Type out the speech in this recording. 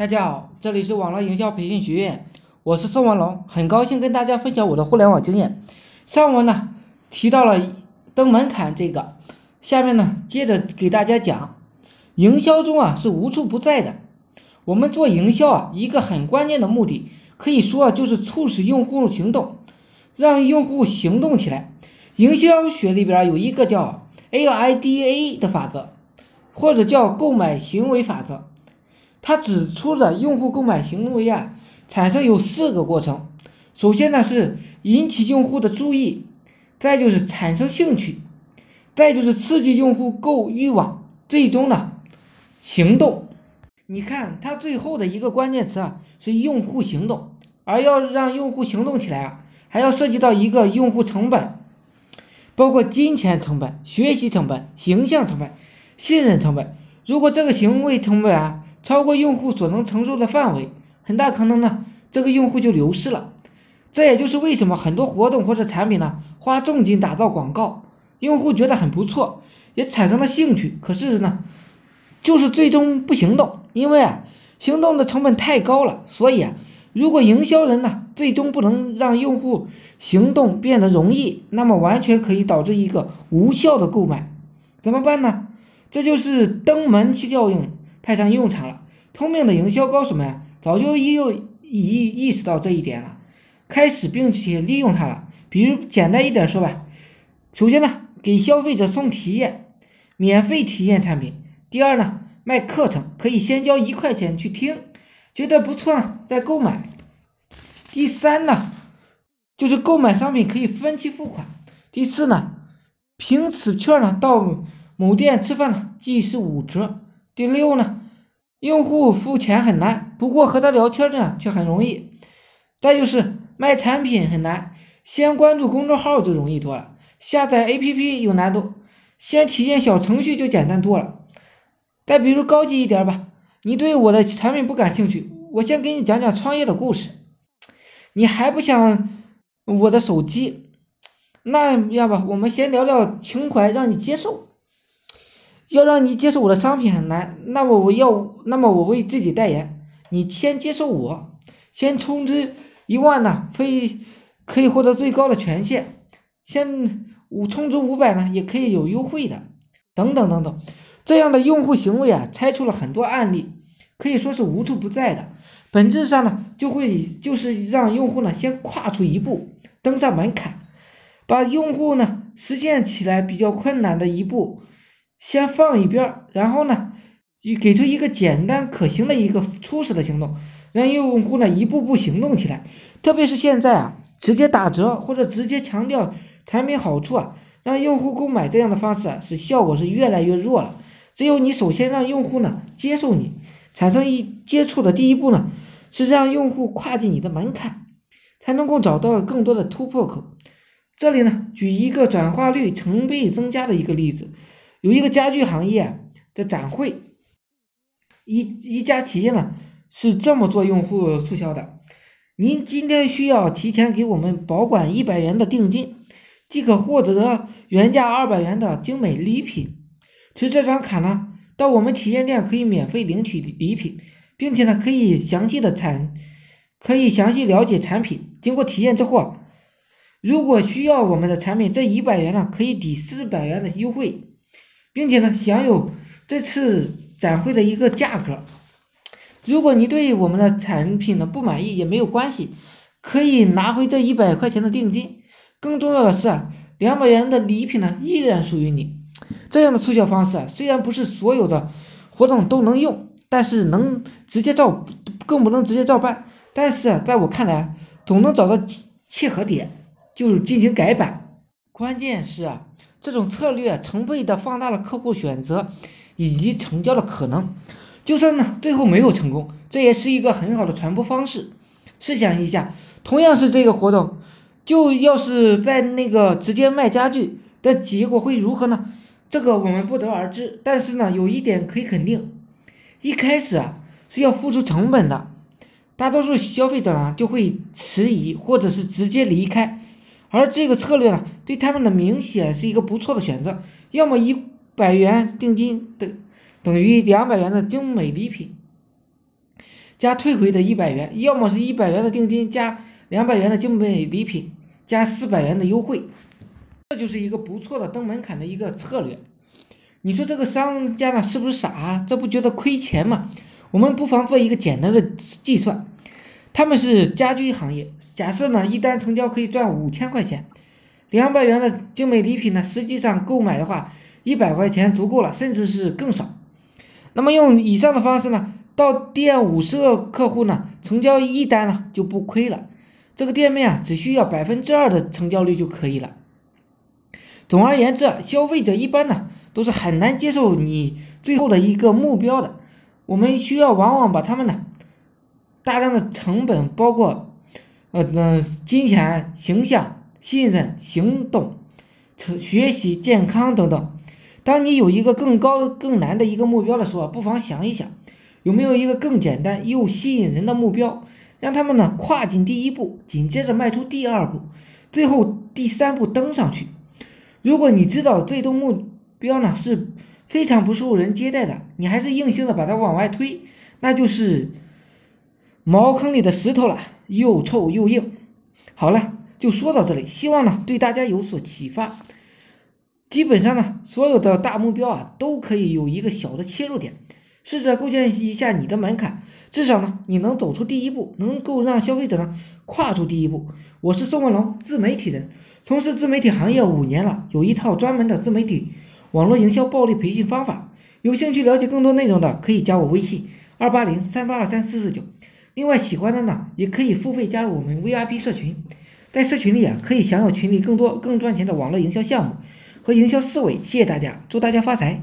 大家好，这里是网络营销培训学院，我是宋文龙，很高兴跟大家分享我的互联网经验。上文呢提到了登门槛这个，下面呢接着给大家讲，营销中啊是无处不在的。我们做营销啊，一个很关键的目的，可以说就是促使用户行动，让用户行动起来。营销学里边有一个叫 AIDA 的法则，或者叫购买行为法则。他指出了用户购买行为啊，产生有四个过程。首先呢是引起用户的注意，再就是产生兴趣，再就是刺激用户购欲望，最终呢行动。你看它最后的一个关键词啊是用户行动，而要让用户行动起来啊，还要涉及到一个用户成本，包括金钱成本、学习成本、形象成本、信任成本。如果这个行为成本啊，超过用户所能承受的范围，很大可能呢，这个用户就流失了。这也就是为什么很多活动或者产品呢，花重金打造广告，用户觉得很不错，也产生了兴趣，可是呢，就是最终不行动，因为啊，行动的成本太高了。所以啊，如果营销人呢，最终不能让用户行动变得容易，那么完全可以导致一个无效的购买。怎么办呢？这就是登门去效应。派上用场了。聪明的营销高手们早就意意意识到这一点了，开始并且利用它了。比如简单一点说吧，首先呢，给消费者送体验，免费体验产品；第二呢，卖课程，可以先交一块钱去听，觉得不错呢再购买；第三呢，就是购买商品可以分期付款；第四呢，凭此券呢到某店吃饭呢即是五折。第六呢，用户付钱很难，不过和他聊天呢却很容易。再就是卖产品很难，先关注公众号就容易多了。下载 APP 有难度，先体验小程序就简单多了。再比如高级一点吧，你对我的产品不感兴趣，我先给你讲讲创业的故事。你还不想我的手机？那样吧，我们先聊聊情怀，让你接受。要让你接受我的商品很难，那么我要，那么我为自己代言，你先接受我，先充值一万呢，可以可以获得最高的权限，先五充值五百呢，也可以有优惠的，等等等等，这样的用户行为啊，拆出了很多案例，可以说是无处不在的，本质上呢，就会就是让用户呢先跨出一步，登上门槛，把用户呢实现起来比较困难的一步。先放一边，然后呢，你给出一个简单可行的一个初始的行动，让用户呢一步步行动起来。特别是现在啊，直接打折或者直接强调产品好处啊，让用户购买这样的方式啊，是效果是越来越弱了。只有你首先让用户呢接受你，产生一接触的第一步呢，是让用户跨进你的门槛，才能够找到更多的突破口。这里呢，举一个转化率成倍增加的一个例子。有一个家具行业的展会，一一家企业呢是这么做用户促销的：您今天需要提前给我们保管一百元的定金，即可获得原价二百元的精美礼品。持这张卡呢，到我们体验店可以免费领取礼品，并且呢可以详细的产，可以详细了解产品。经过体验之后，如果需要我们的产品，这一百元呢可以抵四百元的优惠。并且呢，享有这次展会的一个价格。如果你对我们的产品呢不满意也没有关系，可以拿回这一百块钱的定金。更重要的是啊，两百元的礼品呢依然属于你。这样的促销方式啊，虽然不是所有的活动都能用，但是能直接照，更不能直接照办。但是啊，在我看来，总能找到契合点，就是进行改版。关键是啊。这种策略成倍的放大了客户选择以及成交的可能，就算呢最后没有成功，这也是一个很好的传播方式。试想一下，同样是这个活动，就要是在那个直接卖家具的结果会如何呢？这个我们不得而知。但是呢，有一点可以肯定，一开始啊是要付出成本的，大多数消费者呢就会迟疑或者是直接离开。而这个策略呢，对他们的明显是一个不错的选择。要么一百元定金等等于两百元的精美礼品，加退回的一百元，要么是一百元的定金加两百元的精美礼品加四百元的优惠，这就是一个不错的登门槛的一个策略。你说这个商家呢是不是傻啊？这不觉得亏钱吗？我们不妨做一个简单的计算，他们是家居行业，假设呢一单成交可以赚五千块钱，两百元的精美礼品呢，实际上购买的话一百块钱足够了，甚至是更少。那么用以上的方式呢，到店五十个客户呢，成交一单呢就不亏了。这个店面啊，只需要百分之二的成交率就可以了。总而言之，消费者一般呢都是很难接受你最后的一个目标的。我们需要往往把他们呢大量的成本，包括呃嗯金钱、形象、信任、行动、成学习、健康等等。当你有一个更高更难的一个目标的时候，不妨想一想，有没有一个更简单又吸引人的目标，让他们呢跨进第一步，紧接着迈出第二步，最后第三步登上去。如果你知道最终目标呢是非常不受人接待的，你还是硬性的把它往外推，那就是茅坑里的石头了，又臭又硬。好了，就说到这里，希望呢对大家有所启发。基本上呢，所有的大目标啊，都可以有一个小的切入点，试着构建一下你的门槛，至少呢，你能走出第一步，能够让消费者呢跨出第一步。我是宋文龙，自媒体人，从事自媒体行业五年了，有一套专门的自媒体网络营销暴力培训方法。有兴趣了解更多内容的，可以加我微信二八零三八二三四四九。另外，喜欢的呢，也可以付费加入我们 VIP 社群，在社群里啊，可以享有群里更多更赚钱的网络营销项目。和营销思维，谢谢大家，祝大家发财。